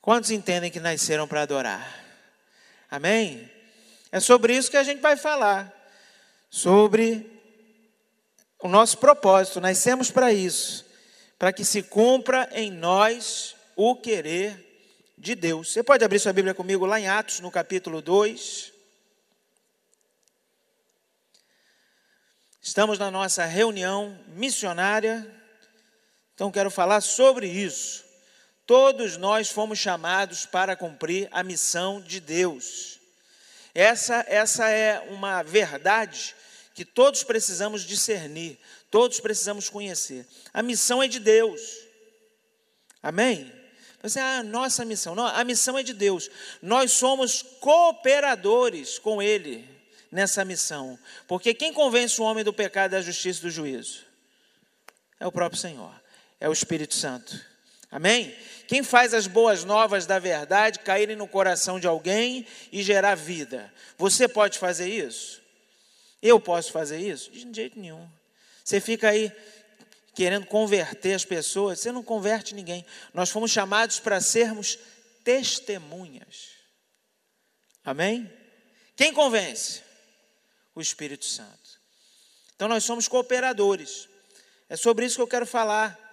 Quantos entendem que nasceram para adorar? Amém? É sobre isso que a gente vai falar. Sobre o nosso propósito. Nascemos para isso. Para que se cumpra em nós o querer de Deus. Você pode abrir sua Bíblia comigo lá em Atos, no capítulo 2. Estamos na nossa reunião missionária, então quero falar sobre isso. Todos nós fomos chamados para cumprir a missão de Deus. Essa, essa é uma verdade que todos precisamos discernir, todos precisamos conhecer. A missão é de Deus. Amém? Você, ah, nossa missão. Não, a missão é de Deus. Nós somos cooperadores com Ele nessa missão. Porque quem convence o homem do pecado, da justiça e do juízo? É o próprio Senhor, é o Espírito Santo. Amém? Quem faz as boas novas da verdade caírem no coração de alguém e gerar vida? Você pode fazer isso? Eu posso fazer isso? De jeito nenhum. Você fica aí querendo converter as pessoas, você não converte ninguém. Nós fomos chamados para sermos testemunhas. Amém? Quem convence? O Espírito Santo. Então nós somos cooperadores. É sobre isso que eu quero falar.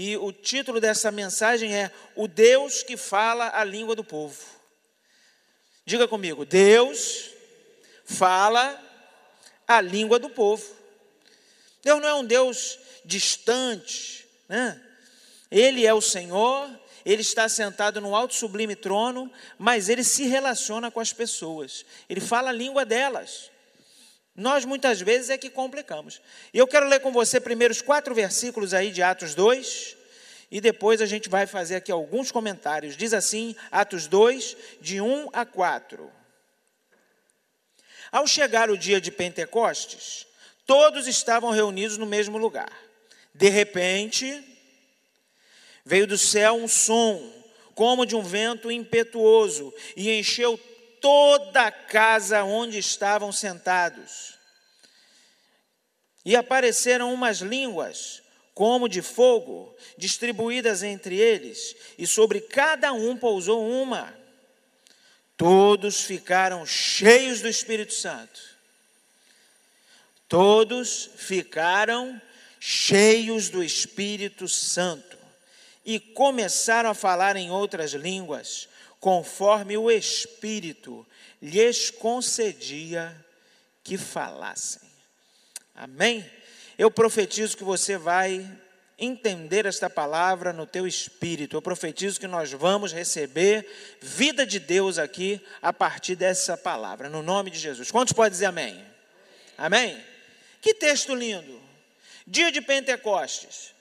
E o título dessa mensagem é O Deus que fala a língua do povo. Diga comigo, Deus fala a língua do povo. Deus não é um Deus distante, né? Ele é o Senhor, ele está sentado no alto sublime trono, mas ele se relaciona com as pessoas. Ele fala a língua delas. Nós muitas vezes é que complicamos. E eu quero ler com você primeiro os quatro versículos aí de Atos 2, e depois a gente vai fazer aqui alguns comentários. Diz assim, Atos 2, de 1 a 4. Ao chegar o dia de Pentecostes, todos estavam reunidos no mesmo lugar. De repente, veio do céu um som, como de um vento impetuoso, e encheu toda a casa onde estavam sentados. E apareceram umas línguas, como de fogo, distribuídas entre eles, e sobre cada um pousou uma. Todos ficaram cheios do Espírito Santo. Todos ficaram cheios do Espírito Santo, e começaram a falar em outras línguas, conforme o Espírito lhes concedia que falassem. Amém? Eu profetizo que você vai entender esta palavra no teu espírito. Eu profetizo que nós vamos receber vida de Deus aqui a partir dessa palavra, no nome de Jesus. Quantos podem dizer amém? Amém? Que texto lindo. Dia de Pentecostes.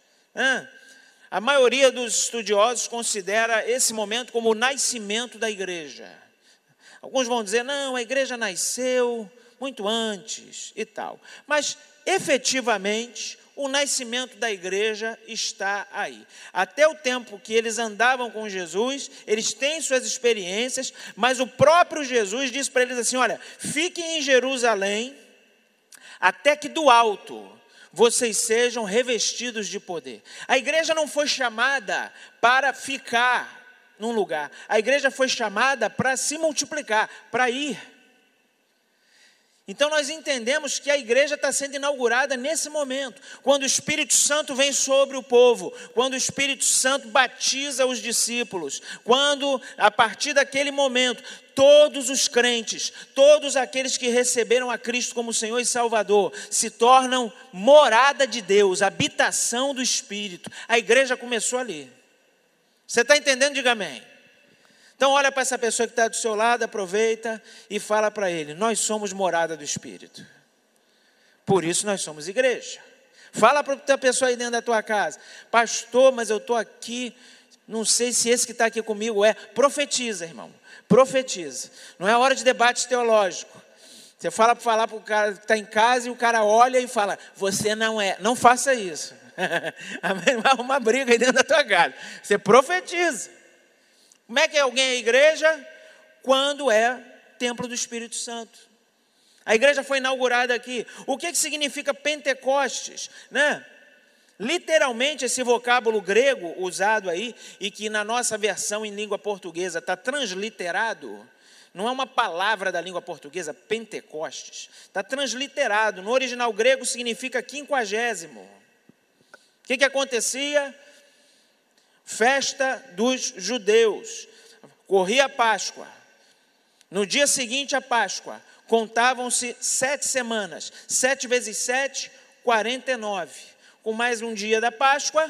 A maioria dos estudiosos considera esse momento como o nascimento da igreja. Alguns vão dizer, não, a igreja nasceu muito antes e tal. Mas, efetivamente, o nascimento da igreja está aí. Até o tempo que eles andavam com Jesus, eles têm suas experiências, mas o próprio Jesus disse para eles assim: olha, fiquem em Jerusalém, até que do alto vocês sejam revestidos de poder. A igreja não foi chamada para ficar num lugar, a igreja foi chamada para se multiplicar, para ir. Então nós entendemos que a igreja está sendo inaugurada nesse momento, quando o Espírito Santo vem sobre o povo, quando o Espírito Santo batiza os discípulos, quando a partir daquele momento todos os crentes, todos aqueles que receberam a Cristo como Senhor e Salvador, se tornam morada de Deus, habitação do Espírito. A igreja começou ali. Você está entendendo? Diga amém. Então, olha para essa pessoa que está do seu lado, aproveita e fala para ele: Nós somos morada do Espírito. Por isso nós somos igreja. Fala para a pessoa aí dentro da tua casa: Pastor, mas eu estou aqui, não sei se esse que está aqui comigo é. Profetiza, irmão. Profetiza. Não é hora de debate teológico. Você fala para falar para o cara que está em casa e o cara olha e fala: Você não é. Não faça isso. Vai uma briga aí dentro da tua casa. Você profetiza. Como é que alguém é igreja? Quando é templo do Espírito Santo. A igreja foi inaugurada aqui. O que, que significa Pentecostes? Né? Literalmente, esse vocábulo grego usado aí, e que na nossa versão em língua portuguesa está transliterado, não é uma palavra da língua portuguesa, Pentecostes, está transliterado. No original grego significa quinquagésimo. O que, que acontecia? Festa dos judeus. Corria a Páscoa. No dia seguinte à Páscoa, contavam-se sete semanas. Sete vezes sete, quarenta e nove. Com mais um dia da Páscoa,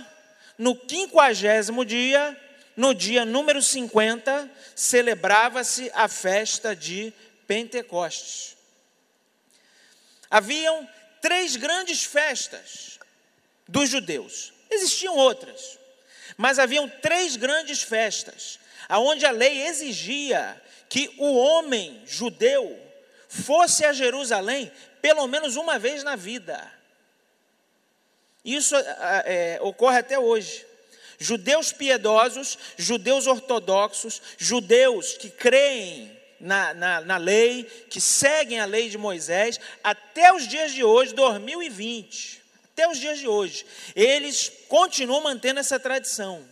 no quinquagésimo dia, no dia número 50, celebrava-se a festa de Pentecostes. Haviam três grandes festas dos judeus. Existiam outras, mas haviam três grandes festas, aonde a lei exigia que o homem judeu fosse a Jerusalém pelo menos uma vez na vida. Isso é, ocorre até hoje judeus piedosos, judeus ortodoxos, judeus que creem na, na, na, lei, que seguem a lei de Moisés, até os dias de hoje, 2020, até os dias de hoje, eles continuam mantendo essa tradição.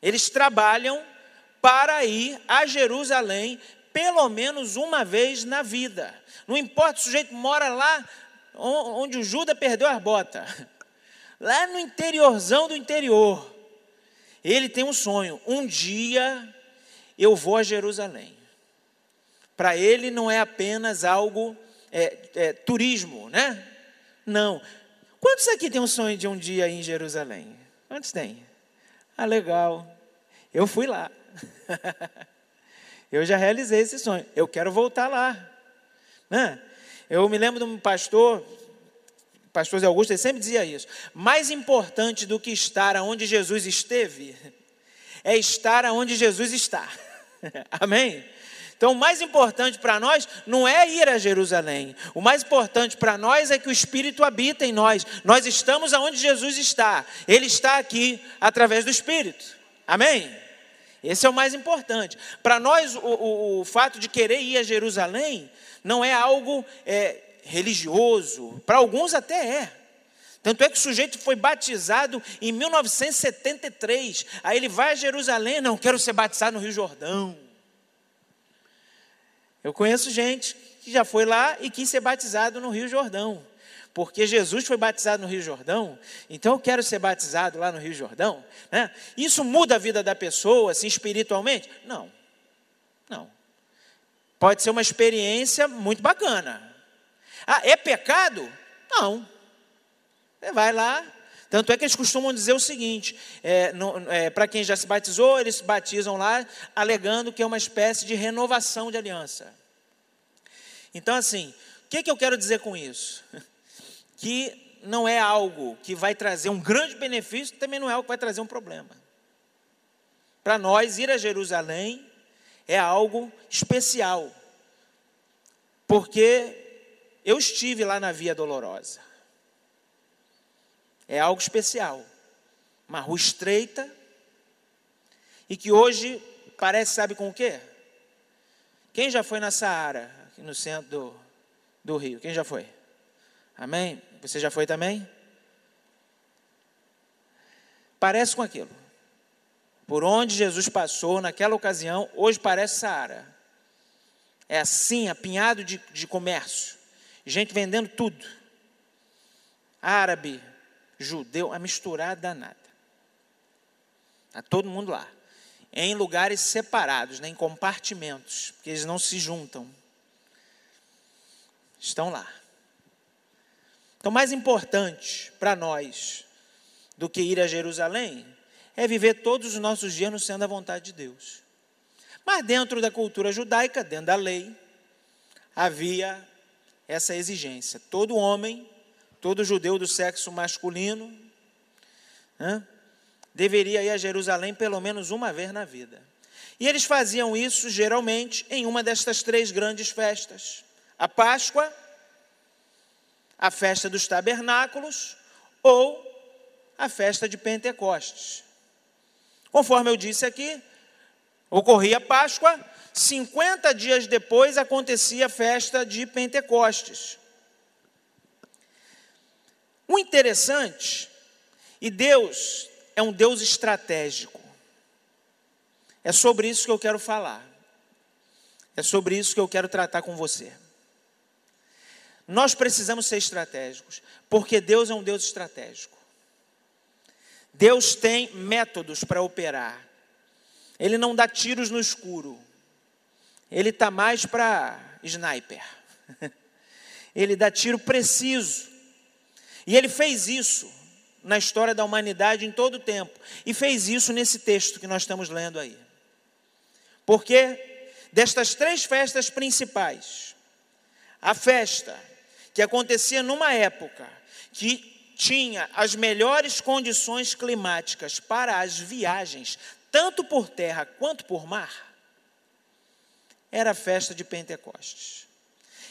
Eles trabalham para ir a Jerusalém pelo menos uma vez na vida. Não importa, o sujeito mora lá onde o Judas perdeu as botas lá no interiorzão do interior, ele tem um sonho: um dia eu vou a Jerusalém. Para ele não é apenas algo é, é, turismo, né? Não. Quantos aqui tem um sonho de um dia em Jerusalém? Quantos tem? Ah, legal. Eu fui lá. eu já realizei esse sonho. Eu quero voltar lá. Né? Eu me lembro de um pastor, pastor Zé Augusto, ele sempre dizia isso. Mais importante do que estar onde Jesus esteve, é estar onde Jesus está. Amém? Então, o mais importante para nós não é ir a Jerusalém. O mais importante para nós é que o Espírito habita em nós. Nós estamos aonde Jesus está. Ele está aqui através do Espírito. Amém? Esse é o mais importante. Para nós, o, o, o, fato de querer ir a Jerusalém não é algo é, religioso, para alguns até é. Tanto é que o sujeito foi batizado em 1973. Aí ele vai a Jerusalém, não quero ser batizado no Rio Jordão. Eu conheço gente que já foi lá e quis ser batizado no Rio Jordão. Porque Jesus foi batizado no Rio Jordão, então eu quero ser batizado lá no Rio Jordão. Né? Isso muda a vida da pessoa, assim, espiritualmente? Não. Não. Pode ser uma experiência muito bacana. Ah, é pecado? Não. Você vai lá. Tanto é que eles costumam dizer o seguinte: é, é, para quem já se batizou, eles se batizam lá, alegando que é uma espécie de renovação de aliança. Então, assim, o que, que eu quero dizer com isso? Que não é algo que vai trazer um grande benefício, também não é algo que vai trazer um problema. Para nós, ir a Jerusalém é algo especial, porque eu estive lá na Via Dolorosa. É algo especial. Uma rua estreita e que hoje parece, sabe com o quê? Quem já foi na Saara, aqui no centro do, do Rio? Quem já foi? Amém? Você já foi também? Parece com aquilo. Por onde Jesus passou naquela ocasião, hoje parece Saara. É assim, apinhado de, de comércio gente vendendo tudo. Árabe, judeu, a misturada danada. Está todo mundo lá. Em lugares separados, né, em compartimentos, porque eles não se juntam. Estão lá. Então, mais importante para nós do que ir a Jerusalém é viver todos os nossos dias no centro da vontade de Deus. Mas dentro da cultura judaica, dentro da lei, havia essa exigência. Todo homem, todo judeu do sexo masculino, né, deveria ir a Jerusalém pelo menos uma vez na vida. E eles faziam isso geralmente em uma destas três grandes festas: a Páscoa, a festa dos tabernáculos ou a festa de Pentecostes. Conforme eu disse aqui, ocorria a Páscoa, 50 dias depois acontecia a festa de Pentecostes. O interessante, e Deus é um Deus estratégico. É sobre isso que eu quero falar. É sobre isso que eu quero tratar com você. Nós precisamos ser estratégicos, porque Deus é um Deus estratégico. Deus tem métodos para operar. Ele não dá tiros no escuro. Ele está mais para sniper. Ele dá tiro preciso. E ele fez isso na história da humanidade em todo o tempo. E fez isso nesse texto que nós estamos lendo aí. Porque destas três festas principais, a festa que acontecia numa época que tinha as melhores condições climáticas para as viagens, tanto por terra quanto por mar, era a festa de Pentecostes.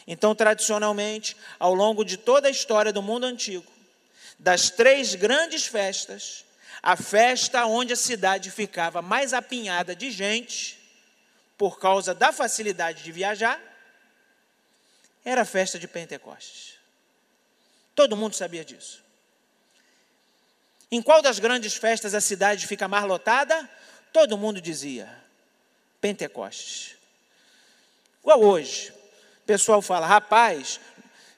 Então, tradicionalmente, ao longo de toda a história do mundo antigo, das três grandes festas, a festa onde a cidade ficava mais apinhada de gente, por causa da facilidade de viajar, era a festa de Pentecostes. Todo mundo sabia disso. Em qual das grandes festas a cidade fica mais lotada? Todo mundo dizia: Pentecostes. Igual hoje. Pessoal fala: rapaz,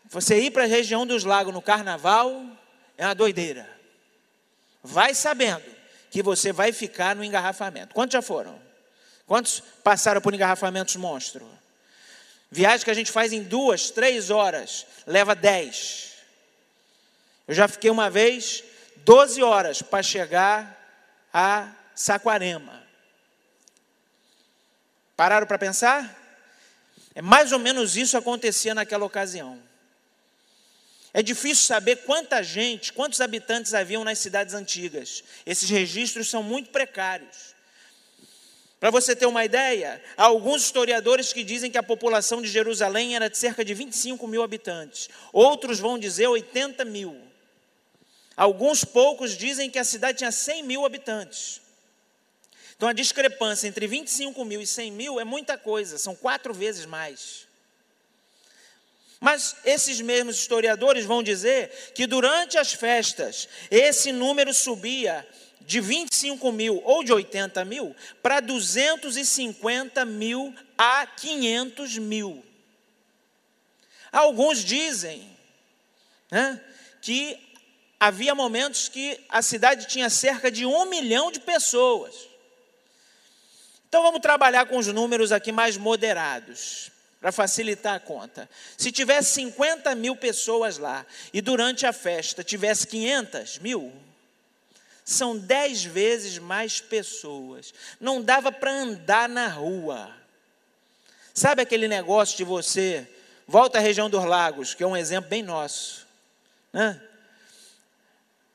você ir para a região dos lagos no carnaval é uma doideira. Vai sabendo que você vai ficar no engarrafamento. Quantos já foram? Quantos passaram por engarrafamentos monstro? Viagem que a gente faz em duas, três horas, leva dez. Eu já fiquei uma vez 12 horas para chegar a Saquarema. Pararam para pensar? É mais ou menos isso acontecia naquela ocasião. É difícil saber quanta gente, quantos habitantes haviam nas cidades antigas. Esses registros são muito precários. Para você ter uma ideia, há alguns historiadores que dizem que a população de Jerusalém era de cerca de 25 mil habitantes. Outros vão dizer 80 mil. Alguns poucos dizem que a cidade tinha 100 mil habitantes. Então a discrepância entre 25 mil e 100 mil é muita coisa, são quatro vezes mais. Mas esses mesmos historiadores vão dizer que durante as festas, esse número subia de 25 mil ou de 80 mil para 250 mil a 500 mil. Alguns dizem né, que havia momentos que a cidade tinha cerca de um milhão de pessoas. Então vamos trabalhar com os números aqui mais moderados, para facilitar a conta. Se tivesse 50 mil pessoas lá e durante a festa tivesse 500 mil, são 10 vezes mais pessoas. Não dava para andar na rua. Sabe aquele negócio de você, volta à região dos lagos, que é um exemplo bem nosso, né?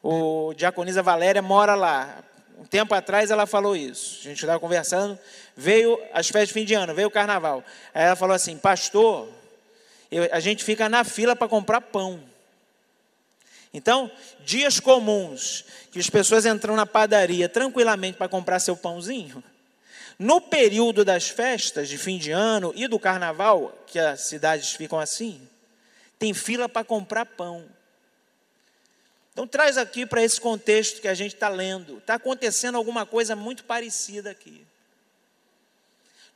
O Diaconisa Valéria mora lá. Um tempo atrás ela falou isso. A gente estava conversando, veio as festas de fim de ano, veio o carnaval. Aí ela falou assim: Pastor, eu, a gente fica na fila para comprar pão. Então, dias comuns, que as pessoas entram na padaria tranquilamente para comprar seu pãozinho, no período das festas de fim de ano e do carnaval, que as cidades ficam assim, tem fila para comprar pão. Então, traz aqui para esse contexto que a gente está lendo. Está acontecendo alguma coisa muito parecida aqui.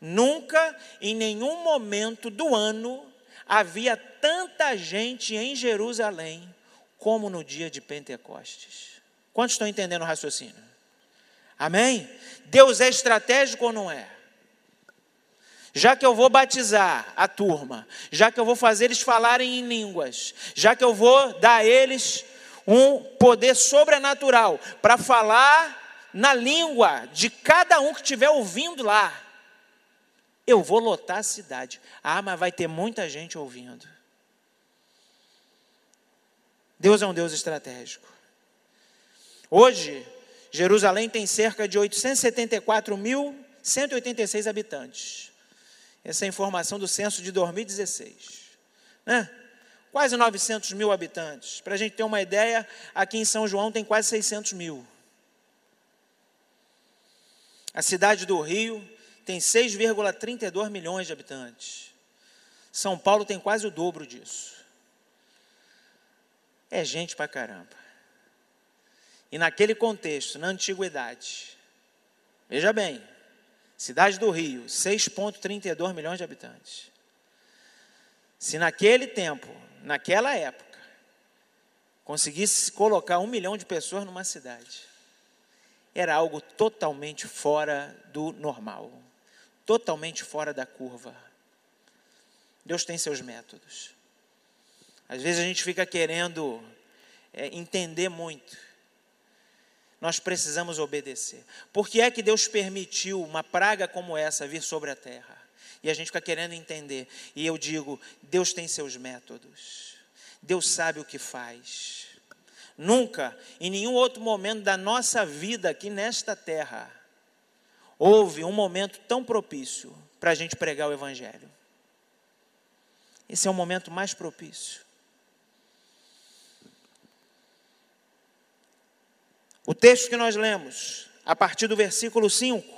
Nunca, em nenhum momento do ano, havia tanta gente em Jerusalém como no dia de Pentecostes. Quantos estão entendendo o raciocínio? Amém? Deus é estratégico ou não é? Já que eu vou batizar a turma, já que eu vou fazer eles falarem em línguas, já que eu vou dar a eles um poder sobrenatural para falar na língua de cada um que estiver ouvindo lá. Eu vou lotar a cidade. Ah, mas vai ter muita gente ouvindo. Deus é um Deus estratégico. Hoje, Jerusalém tem cerca de 874.186 habitantes. Essa é a informação do censo de 2016. Né? Quase 900 mil habitantes. Para a gente ter uma ideia, aqui em São João tem quase 600 mil. A cidade do Rio tem 6,32 milhões de habitantes. São Paulo tem quase o dobro disso. É gente pra caramba. E naquele contexto, na antiguidade, veja bem, cidade do Rio, 6,32 milhões de habitantes. Se naquele tempo, naquela época, conseguisse colocar um milhão de pessoas numa cidade, era algo totalmente fora do normal, totalmente fora da curva. Deus tem seus métodos. Às vezes a gente fica querendo é, entender muito. Nós precisamos obedecer. Por que é que Deus permitiu uma praga como essa vir sobre a terra? E a gente fica querendo entender. E eu digo: Deus tem seus métodos. Deus sabe o que faz. Nunca, em nenhum outro momento da nossa vida aqui nesta terra, houve um momento tão propício para a gente pregar o Evangelho. Esse é o momento mais propício. O texto que nós lemos, a partir do versículo 5,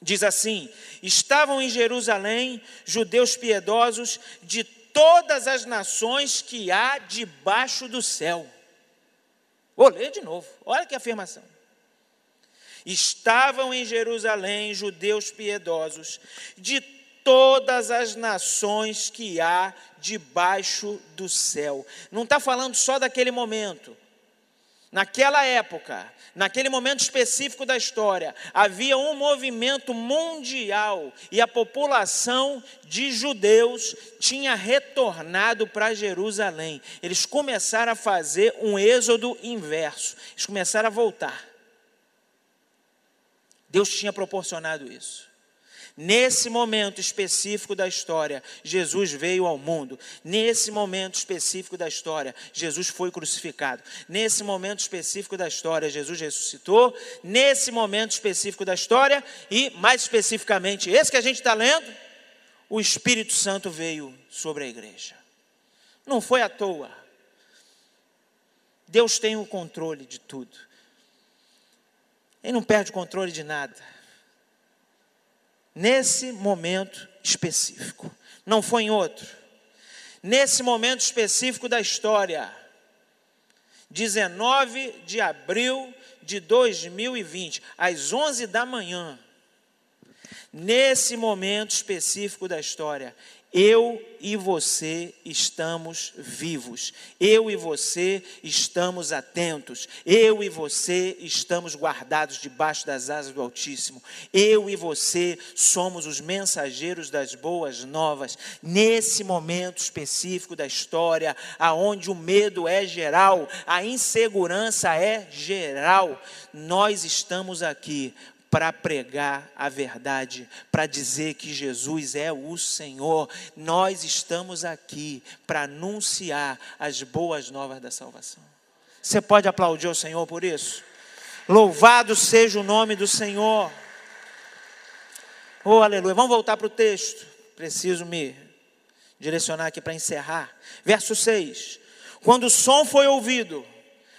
diz assim: Estavam em Jerusalém judeus piedosos de todas as nações que há debaixo do céu. Vou ler de novo, olha que afirmação. Estavam em Jerusalém judeus piedosos de todas as nações que há debaixo do céu. Não está falando só daquele momento, Naquela época, naquele momento específico da história, havia um movimento mundial e a população de judeus tinha retornado para Jerusalém. Eles começaram a fazer um êxodo inverso, eles começaram a voltar. Deus tinha proporcionado isso. Nesse momento específico da história, Jesus veio ao mundo. Nesse momento específico da história, Jesus foi crucificado. Nesse momento específico da história, Jesus ressuscitou. Nesse momento específico da história, e mais especificamente, esse que a gente está lendo, o Espírito Santo veio sobre a igreja. Não foi à toa. Deus tem o controle de tudo. Ele não perde o controle de nada nesse momento específico, não foi em outro. Nesse momento específico da história, 19 de abril de 2020, às 11 da manhã, nesse momento específico da história, eu e você estamos vivos, eu e você estamos atentos, eu e você estamos guardados debaixo das asas do Altíssimo, eu e você somos os mensageiros das boas novas, nesse momento específico da história, aonde o medo é geral, a insegurança é geral, nós estamos aqui para pregar a verdade, para dizer que Jesus é o Senhor. Nós estamos aqui para anunciar as boas novas da salvação. Você pode aplaudir o Senhor por isso? Louvado seja o nome do Senhor. Oh, aleluia. Vamos voltar para o texto. Preciso me direcionar aqui para encerrar. Verso 6. Quando o som foi ouvido,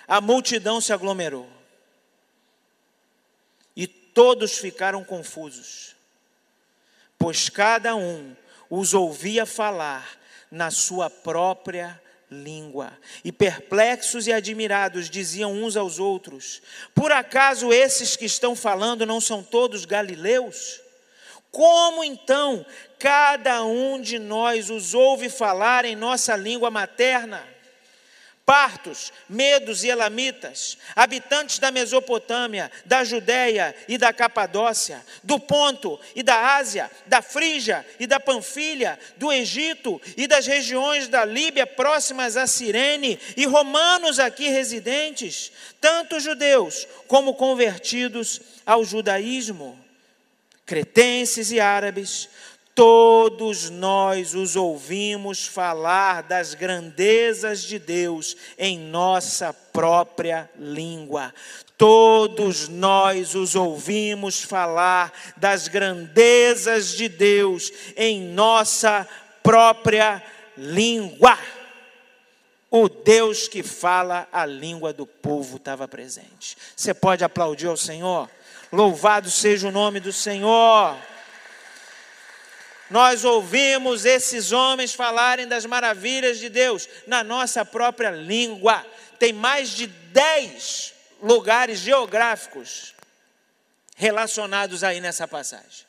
a multidão se aglomerou todos ficaram confusos, pois cada um os ouvia falar na sua própria língua. E perplexos e admirados diziam uns aos outros: Por acaso esses que estão falando não são todos galileus? Como então cada um de nós os ouve falar em nossa língua materna? Partos, medos e elamitas, habitantes da Mesopotâmia, da Judéia e da Capadócia, do Ponto e da Ásia, da Frígia e da Panfilha, do Egito e das regiões da Líbia próximas a Cirene, e romanos aqui residentes, tanto judeus como convertidos ao judaísmo, cretenses e árabes, Todos nós os ouvimos falar das grandezas de Deus em nossa própria língua. Todos nós os ouvimos falar das grandezas de Deus em nossa própria língua. O Deus que fala a língua do povo estava presente. Você pode aplaudir ao Senhor? Louvado seja o nome do Senhor. Nós ouvimos esses homens falarem das maravilhas de Deus na nossa própria língua. Tem mais de dez lugares geográficos relacionados aí nessa passagem.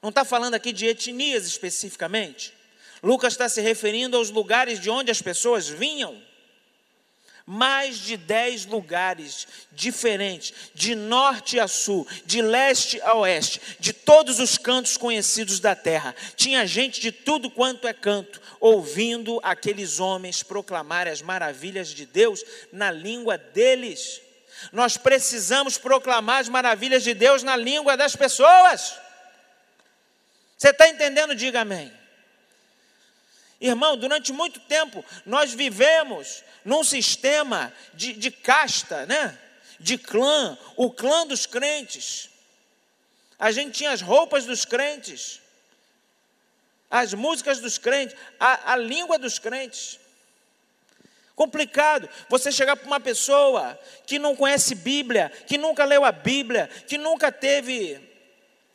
Não está falando aqui de etnias especificamente. Lucas está se referindo aos lugares de onde as pessoas vinham mais de dez lugares diferentes, de norte a sul, de leste a oeste, de todos os cantos conhecidos da terra. Tinha gente de tudo quanto é canto, ouvindo aqueles homens proclamar as maravilhas de Deus na língua deles. Nós precisamos proclamar as maravilhas de Deus na língua das pessoas. Você está entendendo? Diga amém. Irmão, durante muito tempo nós vivemos num sistema de, de casta, né? de clã, o clã dos crentes. A gente tinha as roupas dos crentes, as músicas dos crentes, a, a língua dos crentes. Complicado você chegar para uma pessoa que não conhece Bíblia, que nunca leu a Bíblia, que nunca teve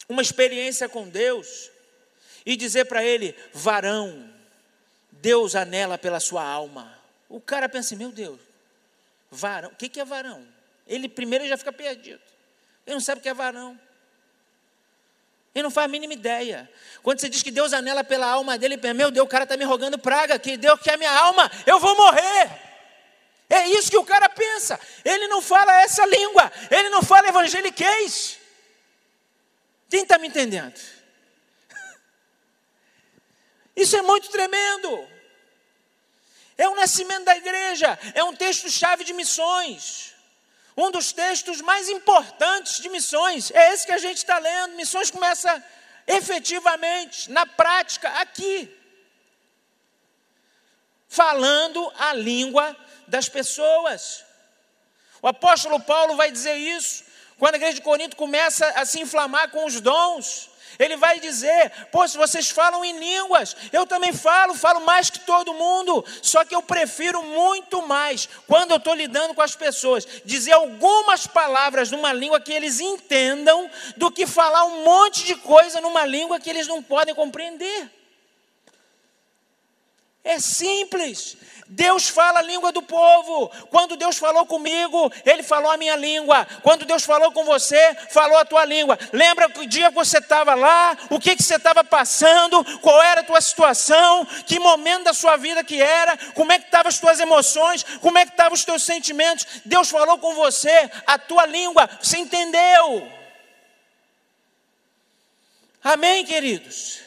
uma experiência com Deus, e dizer para ele: varão, Deus anela pela sua alma. O cara pensa assim, meu Deus, varão, o que, é varão? Ele primeiro já fica perdido. Ele não sabe o que é varão. Ele não faz a mínima ideia. Quando você diz que Deus anela pela alma dele, ele pensa, meu Deus, o cara está me rogando praga, que Deus quer minha alma, eu vou morrer. É isso que o cara pensa. Ele não fala essa língua, ele não fala evangeliquez. Quem está me entendendo? Isso é muito tremendo. É o nascimento da igreja, é um texto-chave de missões. Um dos textos mais importantes de missões. É esse que a gente está lendo. Missões começa efetivamente, na prática, aqui. Falando a língua das pessoas. O apóstolo Paulo vai dizer isso quando a igreja de Corinto começa a se inflamar com os dons. Ele vai dizer: se vocês falam em línguas, eu também falo, falo mais que todo mundo. Só que eu prefiro muito mais, quando eu estou lidando com as pessoas, dizer algumas palavras numa língua que eles entendam, do que falar um monte de coisa numa língua que eles não podem compreender. É simples. Deus fala a língua do povo. Quando Deus falou comigo, Ele falou a minha língua. Quando Deus falou com você, falou a tua língua. Lembra o dia que você estava lá, o que, que você estava passando, qual era a tua situação, que momento da sua vida que era, como é que estavam as tuas emoções, como é que estavam os teus sentimentos. Deus falou com você, a tua língua, você entendeu. Amém, queridos?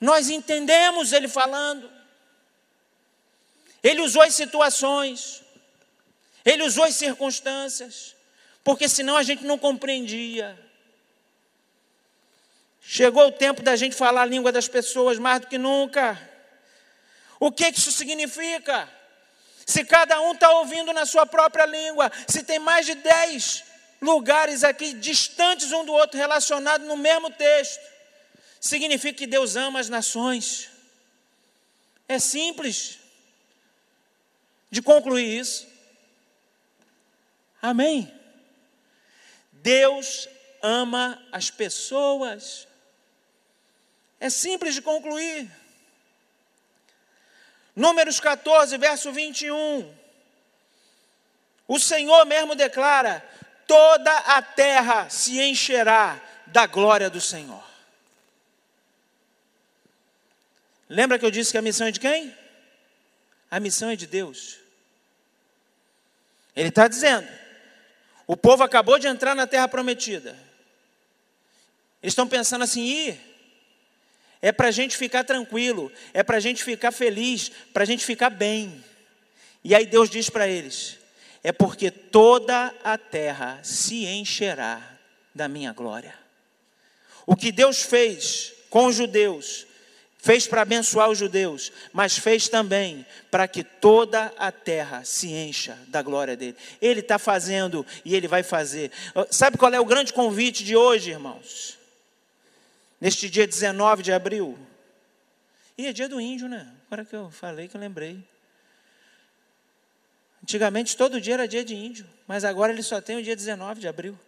Nós entendemos Ele falando. Ele usou as situações, ele usou as circunstâncias, porque senão a gente não compreendia. Chegou o tempo da gente falar a língua das pessoas mais do que nunca. O que isso significa? Se cada um está ouvindo na sua própria língua, se tem mais de dez lugares aqui distantes um do outro relacionados no mesmo texto, significa que Deus ama as nações. É simples de concluir isso. Amém. Deus ama as pessoas. É simples de concluir. Números 14, verso 21. O Senhor mesmo declara: toda a terra se encherá da glória do Senhor. Lembra que eu disse que a missão é de quem? A missão é de Deus. Ele está dizendo: o povo acabou de entrar na terra prometida. Eles estão pensando assim: Ih, é para a gente ficar tranquilo, é para a gente ficar feliz, para a gente ficar bem. E aí Deus diz para eles: é porque toda a terra se encherá da minha glória. O que Deus fez com os judeus Fez para abençoar os judeus, mas fez também para que toda a terra se encha da glória dele. Ele está fazendo e ele vai fazer. Sabe qual é o grande convite de hoje, irmãos? Neste dia 19 de abril. E é dia do índio, né? Agora que eu falei que eu lembrei. Antigamente todo dia era dia de índio, mas agora ele só tem o dia 19 de abril.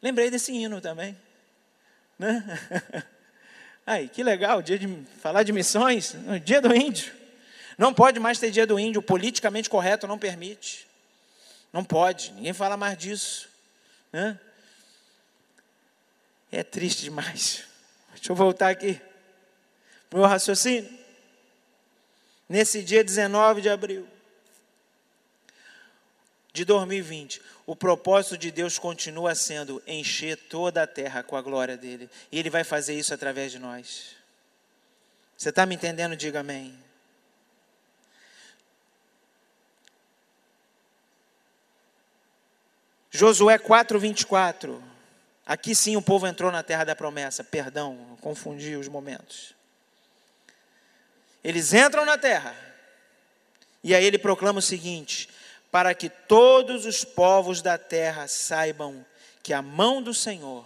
Lembrei desse hino também. Né? Aí, que legal, dia de falar de missões, dia do índio. Não pode mais ter dia do índio, politicamente correto não permite. Não pode, ninguém fala mais disso. Né? É triste demais. Deixa eu voltar aqui para o meu raciocínio. Nesse dia 19 de abril de 2020, o propósito de Deus continua sendo encher toda a terra com a glória dele. E ele vai fazer isso através de nós. Você está me entendendo? Diga amém. Josué 4, 24. Aqui sim o povo entrou na terra da promessa. Perdão, confundi os momentos. Eles entram na terra. E aí ele proclama o seguinte: para que todos os povos da terra saibam que a mão do Senhor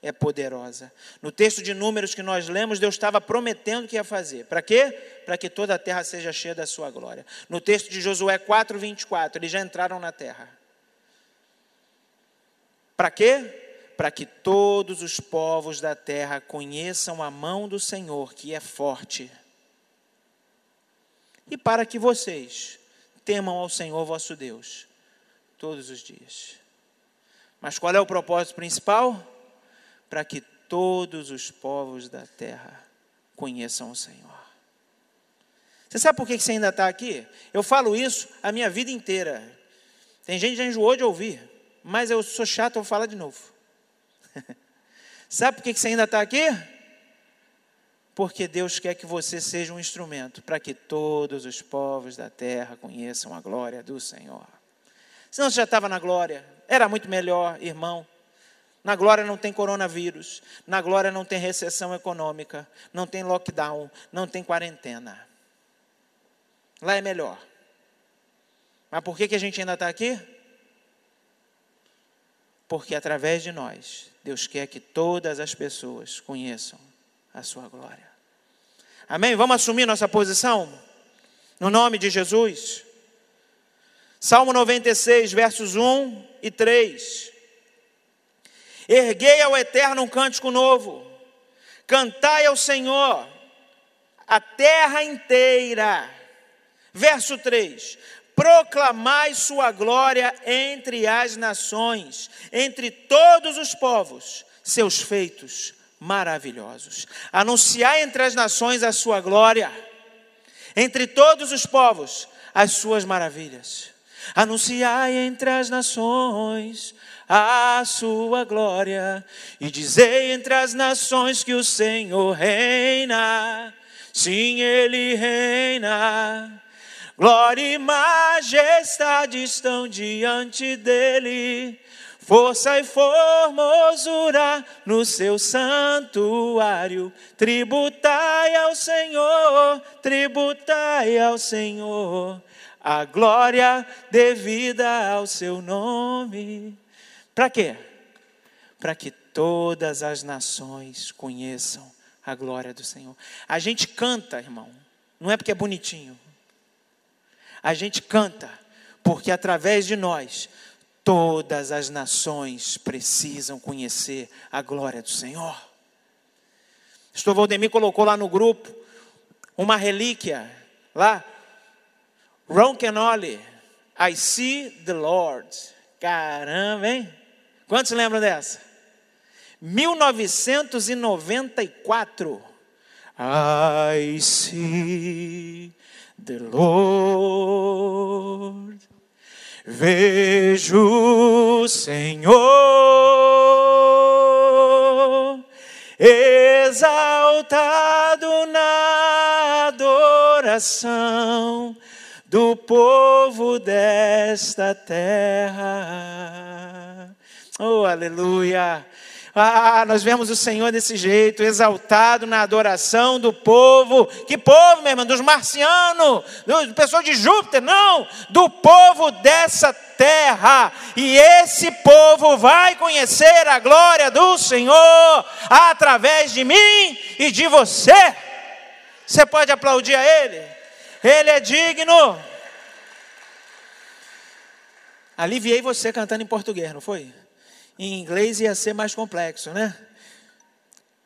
é poderosa. No texto de Números que nós lemos, Deus estava prometendo que ia fazer. Para quê? Para que toda a terra seja cheia da sua glória. No texto de Josué 4, 24, eles já entraram na terra. Para quê? Para que todos os povos da terra conheçam a mão do Senhor, que é forte. E para que vocês temam ao Senhor vosso Deus todos os dias. Mas qual é o propósito principal? Para que todos os povos da terra conheçam o Senhor. Você sabe por que você ainda está aqui? Eu falo isso a minha vida inteira. Tem gente que já enjoou de ouvir mas eu sou chato, eu vou falar de novo. Sabe por que você ainda está aqui? Porque Deus quer que você seja um instrumento para que todos os povos da terra conheçam a glória do Senhor. Senão você já estava na glória, era muito melhor, irmão. Na glória não tem coronavírus, na glória não tem recessão econômica, não tem lockdown, não tem quarentena. Lá é melhor. Mas por que, que a gente ainda está aqui? porque através de nós, Deus quer que todas as pessoas conheçam a sua glória. Amém? Vamos assumir nossa posição? No nome de Jesus. Salmo 96, versos 1 e 3. Erguei ao Eterno um cântico novo, cantai ao Senhor, a terra inteira. Verso 3: proclamai sua glória entre as nações, entre todos os povos, seus feitos maravilhosos. Anunciai entre as nações a sua glória, entre todos os povos, as suas maravilhas. Anunciai entre as nações a sua glória, e dizei entre as nações que o Senhor reina. Sim, ele reina. Glória e majestade estão diante dele, força e formosura no seu santuário. Tributai ao Senhor, tributai ao Senhor a glória devida ao seu nome. Para quê? Para que todas as nações conheçam a glória do Senhor. A gente canta, irmão, não é porque é bonitinho a gente canta, porque através de nós, todas as nações precisam conhecer a glória do Senhor. Pastor Valdemir colocou lá no grupo uma relíquia, lá, Ron Kenoli, I see the Lord. Caramba, hein? Quantos lembram dessa? 1994. I see the Lord. Vejo o Senhor exaltado na adoração do povo desta terra. Oh, aleluia! Ah, nós vemos o Senhor desse jeito, exaltado na adoração do povo. Que povo, meu irmão? Dos marcianos, do pessoal de Júpiter? Não, do povo dessa terra. E esse povo vai conhecer a glória do Senhor através de mim e de você. Você pode aplaudir a Ele? Ele é digno. Aliviei você cantando em português, não foi? Em inglês ia ser mais complexo, né?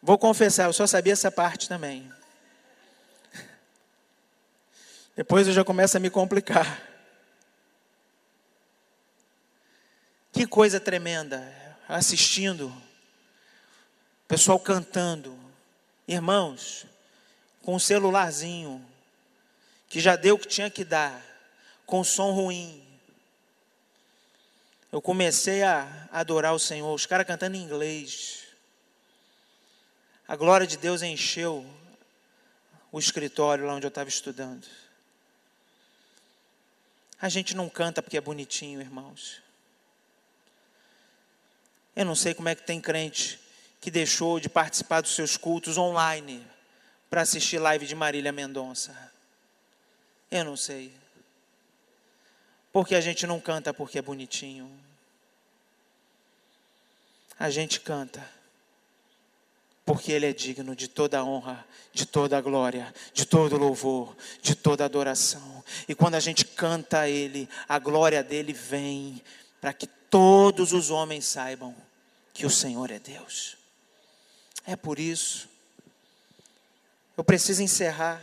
Vou confessar, eu só sabia essa parte também. Depois eu já começo a me complicar. Que coisa tremenda, assistindo, pessoal cantando, irmãos, com um celularzinho, que já deu o que tinha que dar, com som ruim. Eu comecei a adorar o Senhor, os caras cantando em inglês. A glória de Deus encheu o escritório lá onde eu estava estudando. A gente não canta porque é bonitinho, irmãos. Eu não sei como é que tem crente que deixou de participar dos seus cultos online para assistir live de Marília Mendonça. Eu não sei. Porque a gente não canta porque é bonitinho. A gente canta porque Ele é digno de toda a honra, de toda a glória, de todo louvor, de toda adoração. E quando a gente canta a Ele, a glória dele vem para que todos os homens saibam que o Senhor é Deus. É por isso. Eu preciso encerrar.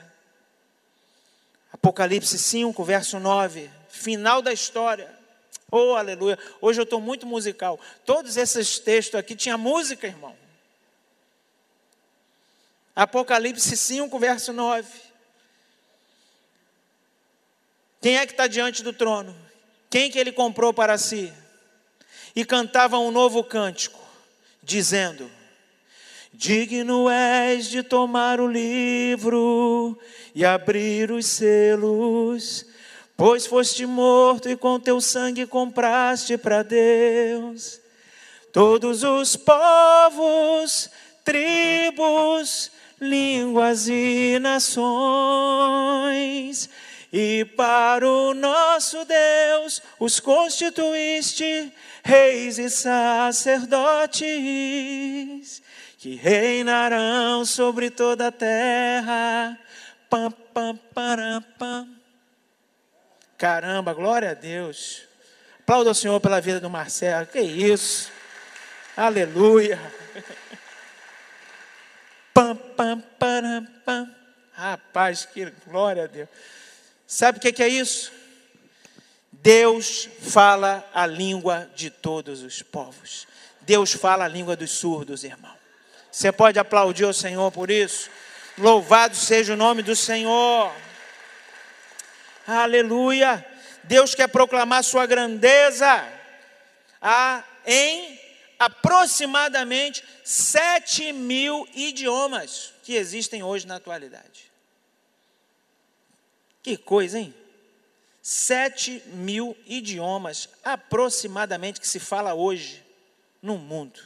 Apocalipse 5, verso 9, final da história. Oh, aleluia. Hoje eu estou muito musical. Todos esses textos aqui tinha música, irmão. Apocalipse 5, verso 9. Quem é que está diante do trono? Quem que ele comprou para si? E cantava um novo cântico, dizendo: Digno és de tomar o livro e abrir os selos, pois foste morto e com teu sangue compraste para Deus todos os povos, tribos, línguas e nações. E para o nosso Deus os constituíste reis e sacerdotes, que reinarão sobre toda a terra. Pam, pam, pam. Caramba, glória a Deus. Aplauda o Senhor pela vida do Marcelo. Que isso. Aleluia. Pam, pam, pam. Rapaz, que glória a Deus. Sabe o que é isso? Deus fala a língua de todos os povos. Deus fala a língua dos surdos, irmão. Você pode aplaudir o Senhor por isso? Louvado seja o nome do Senhor. Aleluia. Deus quer proclamar sua grandeza ah, em aproximadamente 7 mil idiomas que existem hoje na atualidade. Que coisa, hein? 7 mil idiomas aproximadamente que se fala hoje no mundo.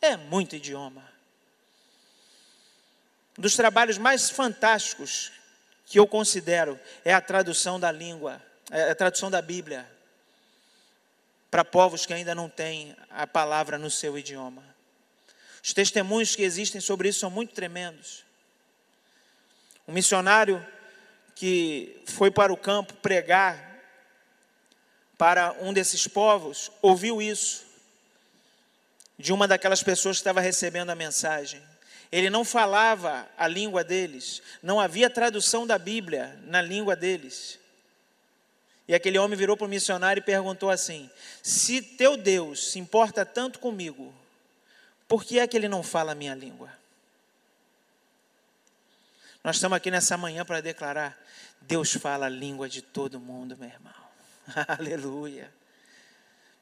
É muito idioma. Um dos trabalhos mais fantásticos que eu considero é a tradução da língua, é a tradução da Bíblia para povos que ainda não têm a palavra no seu idioma. Os testemunhos que existem sobre isso são muito tremendos. Um missionário que foi para o campo pregar para um desses povos ouviu isso de uma daquelas pessoas que estava recebendo a mensagem. Ele não falava a língua deles, não havia tradução da Bíblia na língua deles. E aquele homem virou para o missionário e perguntou assim: Se teu Deus se importa tanto comigo, por que é que ele não fala a minha língua? Nós estamos aqui nessa manhã para declarar: Deus fala a língua de todo mundo, meu irmão. Aleluia.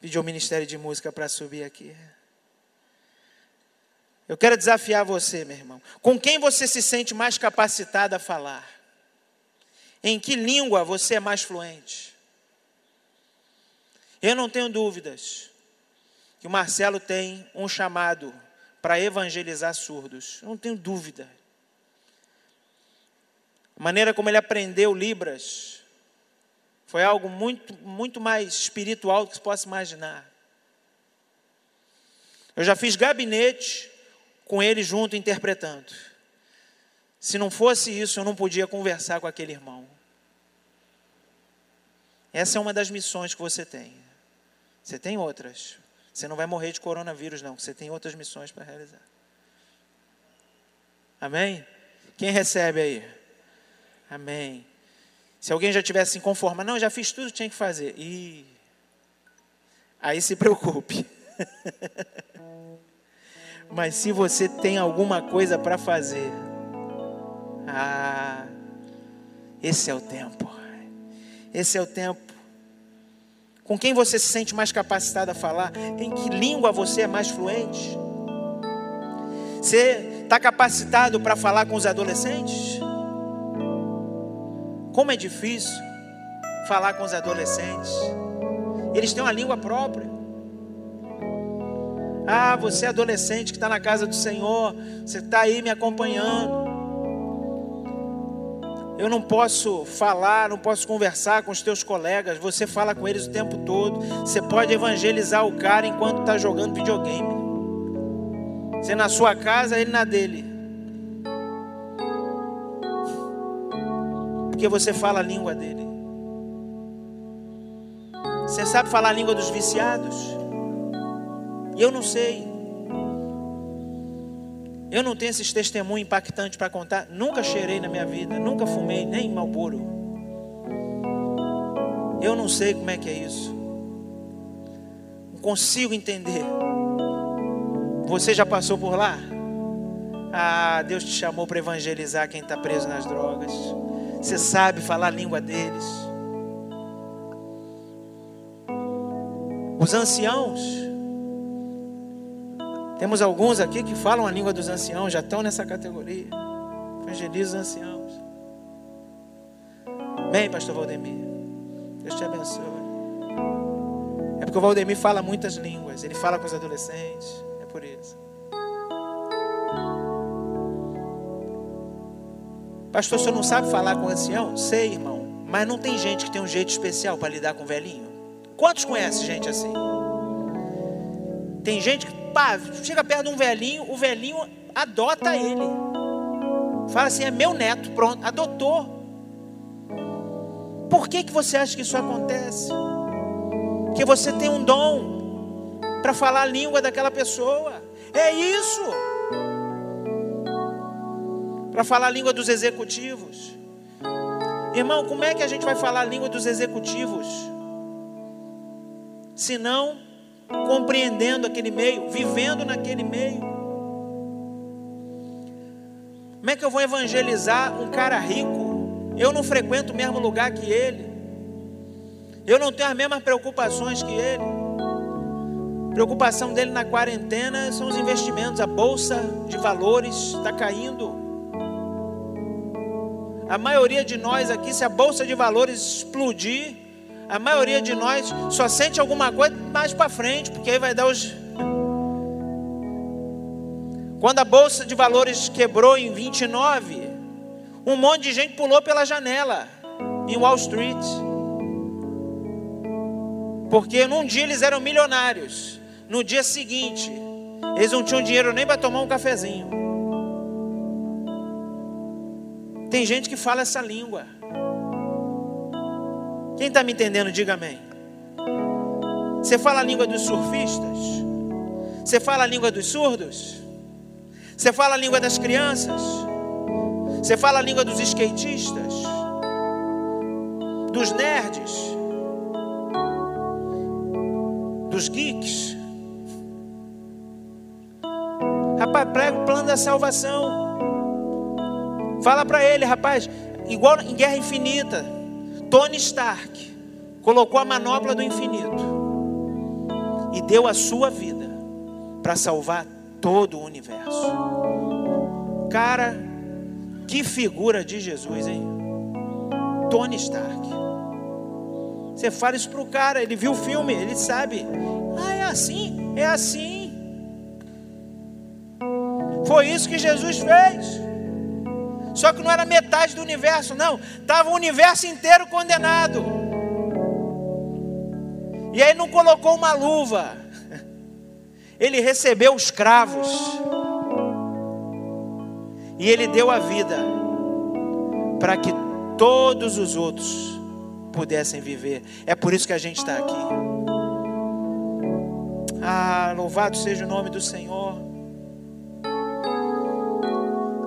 Pediu o Ministério de Música para subir aqui. Eu quero desafiar você, meu irmão. Com quem você se sente mais capacitado a falar? Em que língua você é mais fluente? Eu não tenho dúvidas que o Marcelo tem um chamado para evangelizar surdos. Eu não tenho dúvida. A maneira como ele aprendeu Libras foi algo muito, muito mais espiritual do que se possa imaginar. Eu já fiz gabinete com ele junto interpretando. Se não fosse isso, eu não podia conversar com aquele irmão. Essa é uma das missões que você tem. Você tem outras. Você não vai morrer de coronavírus, não. Você tem outras missões para realizar. Amém? Quem recebe aí? Amém. Se alguém já tivesse se conformado, não, já fiz tudo que tinha que fazer. E aí se preocupe. Mas se você tem alguma coisa para fazer, ah, esse é o tempo. Esse é o tempo. Com quem você se sente mais capacitado a falar? Em que língua você é mais fluente? Você está capacitado para falar com os adolescentes? Como é difícil falar com os adolescentes. Eles têm uma língua própria. Ah, você é adolescente que está na casa do Senhor, você está aí me acompanhando. Eu não posso falar, não posso conversar com os teus colegas. Você fala com eles o tempo todo. Você pode evangelizar o cara enquanto está jogando videogame. Você na sua casa, ele na dele. Porque você fala a língua dele. Você sabe falar a língua dos viciados? E eu não sei. Eu não tenho esses testemunhos impactantes para contar. Nunca cheirei na minha vida, nunca fumei, nem malboro. Eu não sei como é que é isso. Não consigo entender. Você já passou por lá? Ah, Deus te chamou para evangelizar quem está preso nas drogas. Você sabe falar a língua deles. Os anciãos temos alguns aqui que falam a língua dos anciãos, já estão nessa categoria. Evangeliza os anciãos. Bem, pastor Valdemir. Deus te abençoe. É porque o Valdemir fala muitas línguas. Ele fala com os adolescentes. É por isso. Pastor, o senhor não sabe falar com o ancião? Sei, irmão. Mas não tem gente que tem um jeito especial para lidar com o velhinho? Quantos conhecem gente assim? Tem gente que pá, chega perto de um velhinho, o velhinho adota ele. Fala assim: é meu neto, pronto, adotou. Por que, que você acha que isso acontece? Porque você tem um dom para falar a língua daquela pessoa. É isso. Para falar a língua dos executivos. Irmão, como é que a gente vai falar a língua dos executivos? Se não compreendendo aquele meio, vivendo naquele meio. Como é que eu vou evangelizar um cara rico? Eu não frequento o mesmo lugar que ele. Eu não tenho as mesmas preocupações que ele. A preocupação dele na quarentena são os investimentos. A bolsa de valores está caindo. A maioria de nós aqui, se a bolsa de valores explodir, a maioria de nós só sente alguma coisa mais para frente, porque aí vai dar os. Quando a bolsa de valores quebrou em 29, um monte de gente pulou pela janela em Wall Street. Porque num dia eles eram milionários, no dia seguinte, eles não tinham dinheiro nem para tomar um cafezinho. Tem gente que fala essa língua. Quem está me entendendo, diga amém. Você fala a língua dos surfistas? Você fala a língua dos surdos? Você fala a língua das crianças? Você fala a língua dos skatistas? Dos nerds? Dos geeks? Rapaz, prega o plano da salvação. Fala para ele, rapaz, igual em Guerra Infinita. Tony Stark colocou a manopla do infinito e deu a sua vida para salvar todo o universo. Cara, que figura de Jesus, hein? Tony Stark. Você fala isso pro cara, ele viu o filme, ele sabe. Ah, é assim, é assim. Foi isso que Jesus fez. Só que não era metade do universo, não. Estava o universo inteiro condenado. E aí não colocou uma luva. Ele recebeu os cravos. E ele deu a vida para que todos os outros pudessem viver. É por isso que a gente está aqui. Ah, louvado seja o nome do Senhor.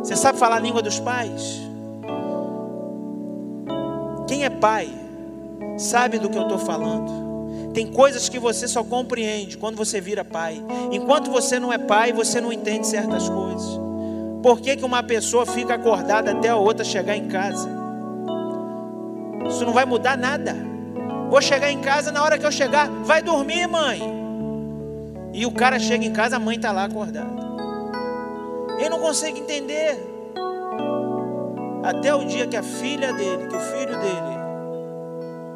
Você sabe falar a língua dos pais? Quem é pai sabe do que eu estou falando. Tem coisas que você só compreende quando você vira pai. Enquanto você não é pai, você não entende certas coisas. Por que, que uma pessoa fica acordada até a outra chegar em casa? Isso não vai mudar nada. Vou chegar em casa, na hora que eu chegar, vai dormir, mãe. E o cara chega em casa, a mãe está lá acordada. Ele não consegue entender. Até o dia que a filha dele, que o filho dele,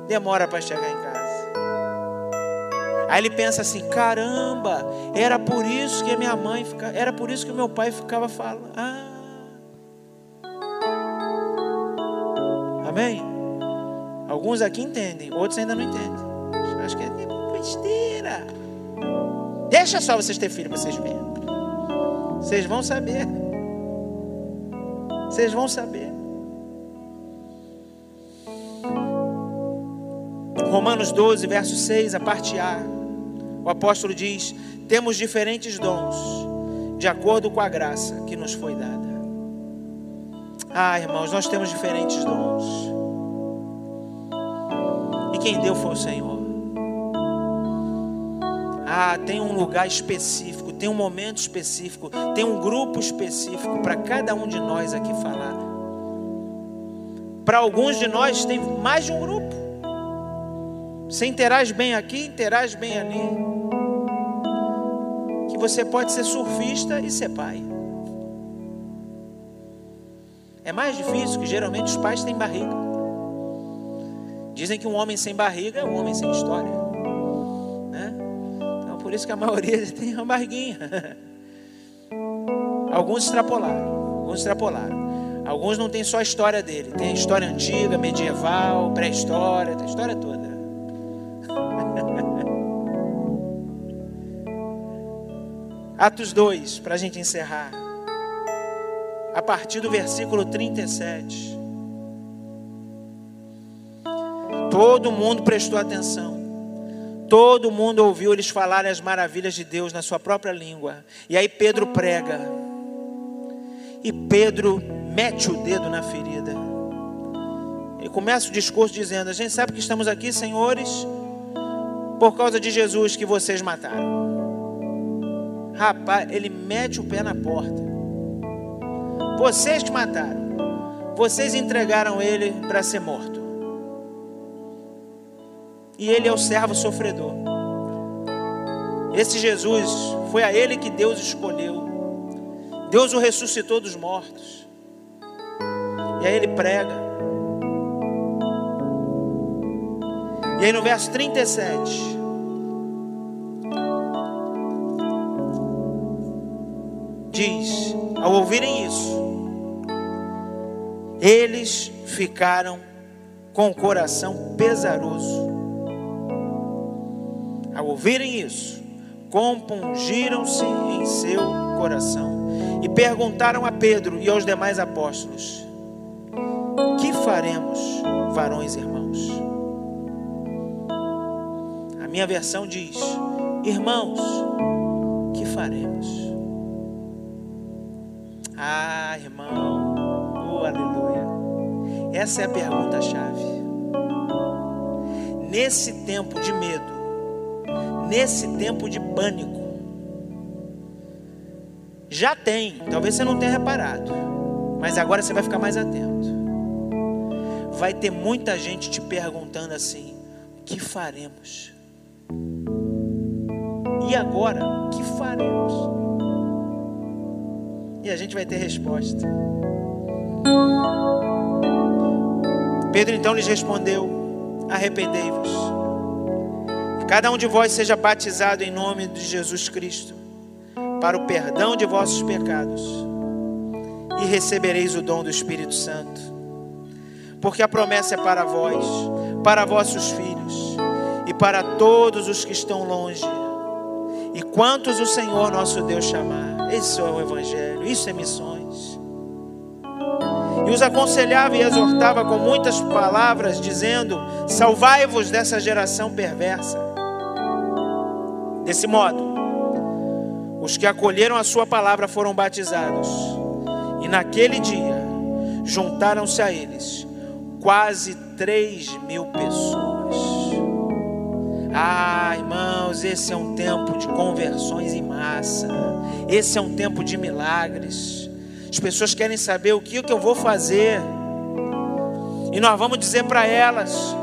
demora para chegar em casa. Aí ele pensa assim: caramba, era por isso que a minha mãe ficava, era por isso que o meu pai ficava falando. Ah. Amém? Alguns aqui entendem, outros ainda não entendem. Acho que é tipo besteira. Deixa só vocês terem filho para vocês verem. Vocês vão saber. Vocês vão saber. Romanos 12, verso 6, a parte A. O apóstolo diz: temos diferentes dons, de acordo com a graça que nos foi dada. Ah, irmãos, nós temos diferentes dons. E quem deu foi o Senhor. Ah, tem um lugar específico, tem um momento específico, tem um grupo específico para cada um de nós aqui falar. Para alguns de nós tem mais de um grupo. Você interage bem aqui, interage bem ali você pode ser surfista e ser pai. É mais difícil que geralmente os pais têm barriga. Dizem que um homem sem barriga é um homem sem história. Né? Por isso que a maioria tem uma barriguinha. Alguns extrapolaram, alguns extrapolaram. Alguns não tem só a história dele, tem a história antiga, medieval, pré-história, tem a história toda. Atos 2, para a gente encerrar. A partir do versículo 37. Todo mundo prestou atenção. Todo mundo ouviu eles falarem as maravilhas de Deus na sua própria língua. E aí Pedro prega. E Pedro mete o dedo na ferida. Ele começa o discurso dizendo: A gente sabe que estamos aqui, senhores, por causa de Jesus que vocês mataram. Rapaz, ele mete o pé na porta. Vocês que mataram. Vocês entregaram ele para ser morto. E ele é o servo sofredor. Esse Jesus foi a ele que Deus escolheu. Deus o ressuscitou dos mortos. E aí ele prega. E aí no verso 37. diz: ao ouvirem isso, eles ficaram com o coração pesaroso. Ao ouvirem isso, compungiram-se em seu coração e perguntaram a Pedro e aos demais apóstolos: Que faremos, varões irmãos? A minha versão diz: Irmãos, que faremos? Ah, irmão, oh, aleluia. Essa é a pergunta-chave. Nesse tempo de medo, nesse tempo de pânico, já tem, talvez você não tenha reparado, mas agora você vai ficar mais atento. Vai ter muita gente te perguntando assim: o que faremos? E agora, o que faremos? e a gente vai ter resposta. Pedro então lhes respondeu: Arrependei-vos. Cada um de vós seja batizado em nome de Jesus Cristo, para o perdão de vossos pecados, e recebereis o dom do Espírito Santo. Porque a promessa é para vós, para vossos filhos e para todos os que estão longe, e quantos o Senhor nosso Deus chamar. Esse é o Evangelho, isso é missões. E os aconselhava e exortava com muitas palavras, dizendo: Salvai-vos dessa geração perversa. Desse modo, os que acolheram a sua palavra foram batizados, E naquele dia juntaram-se a eles quase três mil pessoas. Ah, irmãos, esse é um tempo de conversões em massa. Esse é um tempo de milagres. As pessoas querem saber o que, que eu vou fazer. E nós vamos dizer para elas.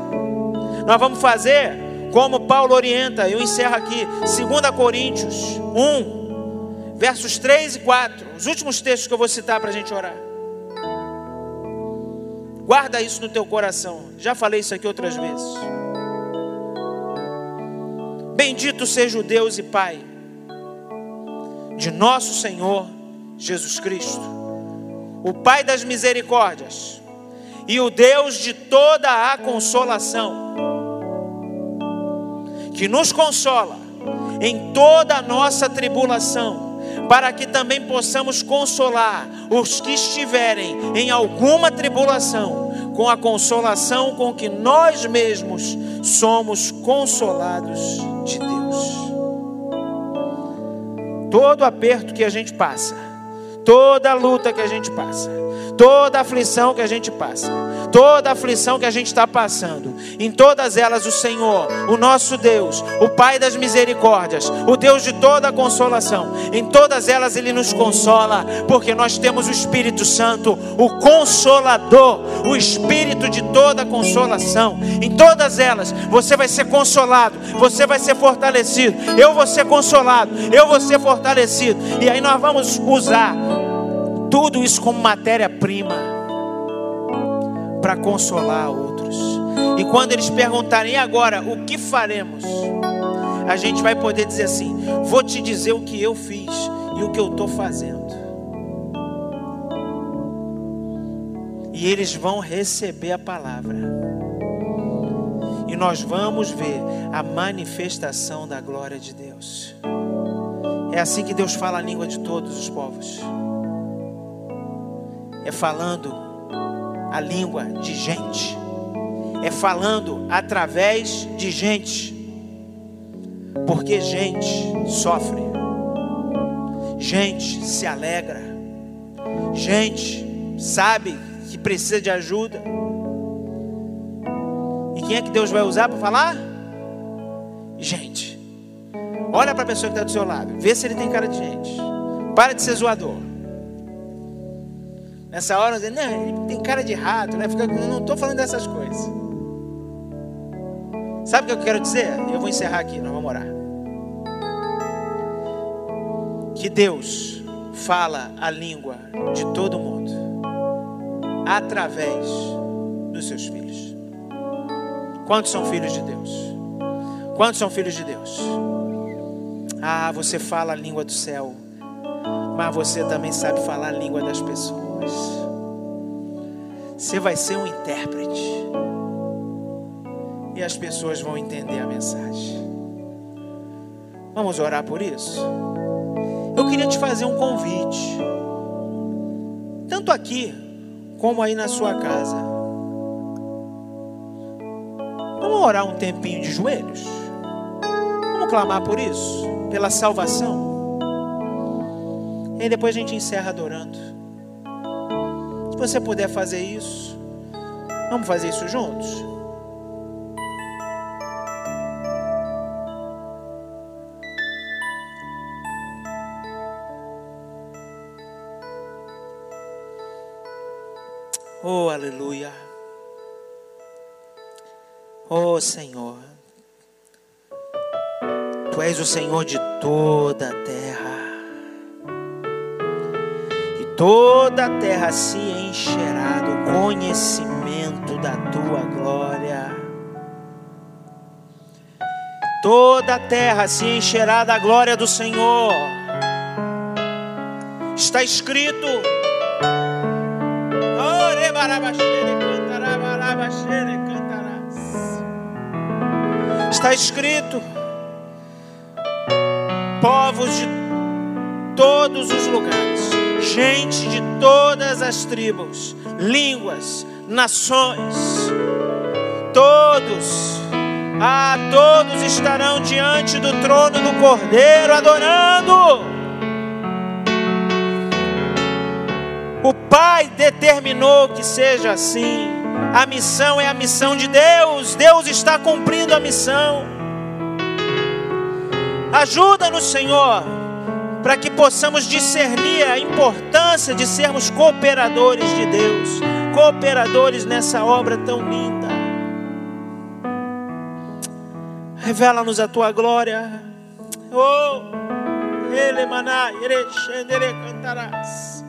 Nós vamos fazer como Paulo orienta. Eu encerro aqui, 2 Coríntios 1, versos 3 e 4. Os últimos textos que eu vou citar para a gente orar. Guarda isso no teu coração. Já falei isso aqui outras vezes. Bendito seja o Deus e Pai de nosso Senhor Jesus Cristo, o Pai das misericórdias e o Deus de toda a consolação, que nos consola em toda a nossa tribulação para que também possamos consolar os que estiverem em alguma tribulação, com a consolação com que nós mesmos somos consolados de Deus. Todo aperto que a gente passa, toda luta que a gente passa, toda aflição que a gente passa, toda aflição que a gente está passando, em todas elas o Senhor, o nosso Deus, o Pai das misericórdias, o Deus de toda a consolação, em todas elas Ele nos consola, porque nós temos o Espírito Santo, o Consolador, o Espírito de toda a consolação, em todas elas você vai ser consolado, você vai ser fortalecido, eu vou ser consolado, eu vou ser fortalecido, e aí nós vamos usar tudo isso como matéria-prima para consolar outros. E quando eles perguntarem agora o que faremos, a gente vai poder dizer assim: vou te dizer o que eu fiz e o que eu estou fazendo. E eles vão receber a palavra. E nós vamos ver a manifestação da glória de Deus. É assim que Deus fala a língua de todos os povos é falando a língua de gente, é falando através de gente, porque gente sofre, gente se alegra, gente sabe que precisa de ajuda. E quem é que Deus vai usar para falar? Gente. Olha para a pessoa que está do seu lado, vê se ele tem cara de gente. Para de ser zoador. Nessa hora, dizendo, não, ele tem cara de rato, né? Fica, não estou falando dessas coisas. Sabe o que eu quero dizer? Eu vou encerrar aqui, nós vamos orar. Que Deus fala a língua de todo mundo através dos seus filhos. Quantos são filhos de Deus? Quantos são filhos de Deus? Ah, você fala a língua do céu, mas você também sabe falar a língua das pessoas. Você vai ser um intérprete. E as pessoas vão entender a mensagem. Vamos orar por isso? Eu queria te fazer um convite. Tanto aqui como aí na sua casa. Vamos orar um tempinho de joelhos? Vamos clamar por isso? Pela salvação? E depois a gente encerra adorando. Se você puder fazer isso, vamos fazer isso juntos? Oh, aleluia. Oh, Senhor. Tu és o Senhor de toda a terra toda a terra se encherá do conhecimento da tua glória. Toda a terra se encherá da glória do Senhor. Está escrito. Está escrito. Povos de todos os lugares gente de todas as tribos, línguas, nações, todos, ah, todos estarão diante do trono do Cordeiro adorando. O Pai determinou que seja assim. A missão é a missão de Deus. Deus está cumprindo a missão. Ajuda-nos, Senhor, para que possamos discernir a importância de sermos cooperadores de Deus, cooperadores nessa obra tão linda. Revela-nos a tua glória. Oh, ele cantarás.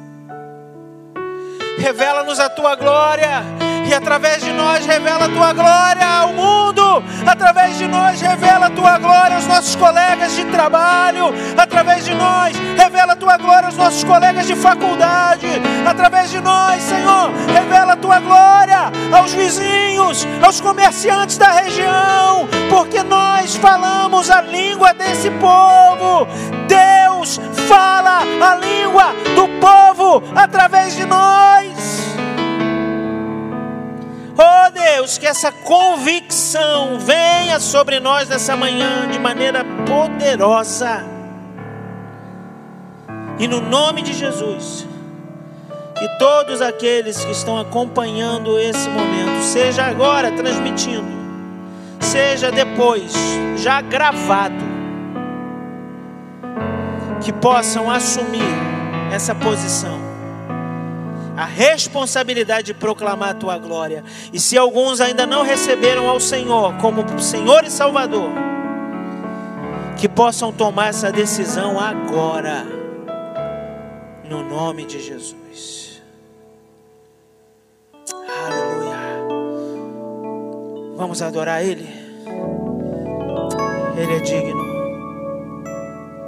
Revela-nos a tua glória e através de nós revela a tua glória ao mundo, através de nós revela a tua glória aos nossos colegas de trabalho, através de nós revela a tua glória aos nossos colegas de faculdade, através de nós, Senhor, revela a tua glória aos vizinhos, aos comerciantes da região, porque nós falamos a língua desse povo. Deus fala a língua do povo através de nós. Oh Deus, que essa convicção venha sobre nós nessa manhã de maneira poderosa. E no nome de Jesus, que todos aqueles que estão acompanhando esse momento, seja agora transmitindo, seja depois já gravado, que possam assumir essa posição a responsabilidade de proclamar a tua glória. E se alguns ainda não receberam ao Senhor como Senhor e Salvador, que possam tomar essa decisão agora, no nome de Jesus. Aleluia. Vamos adorar Ele. Ele é digno.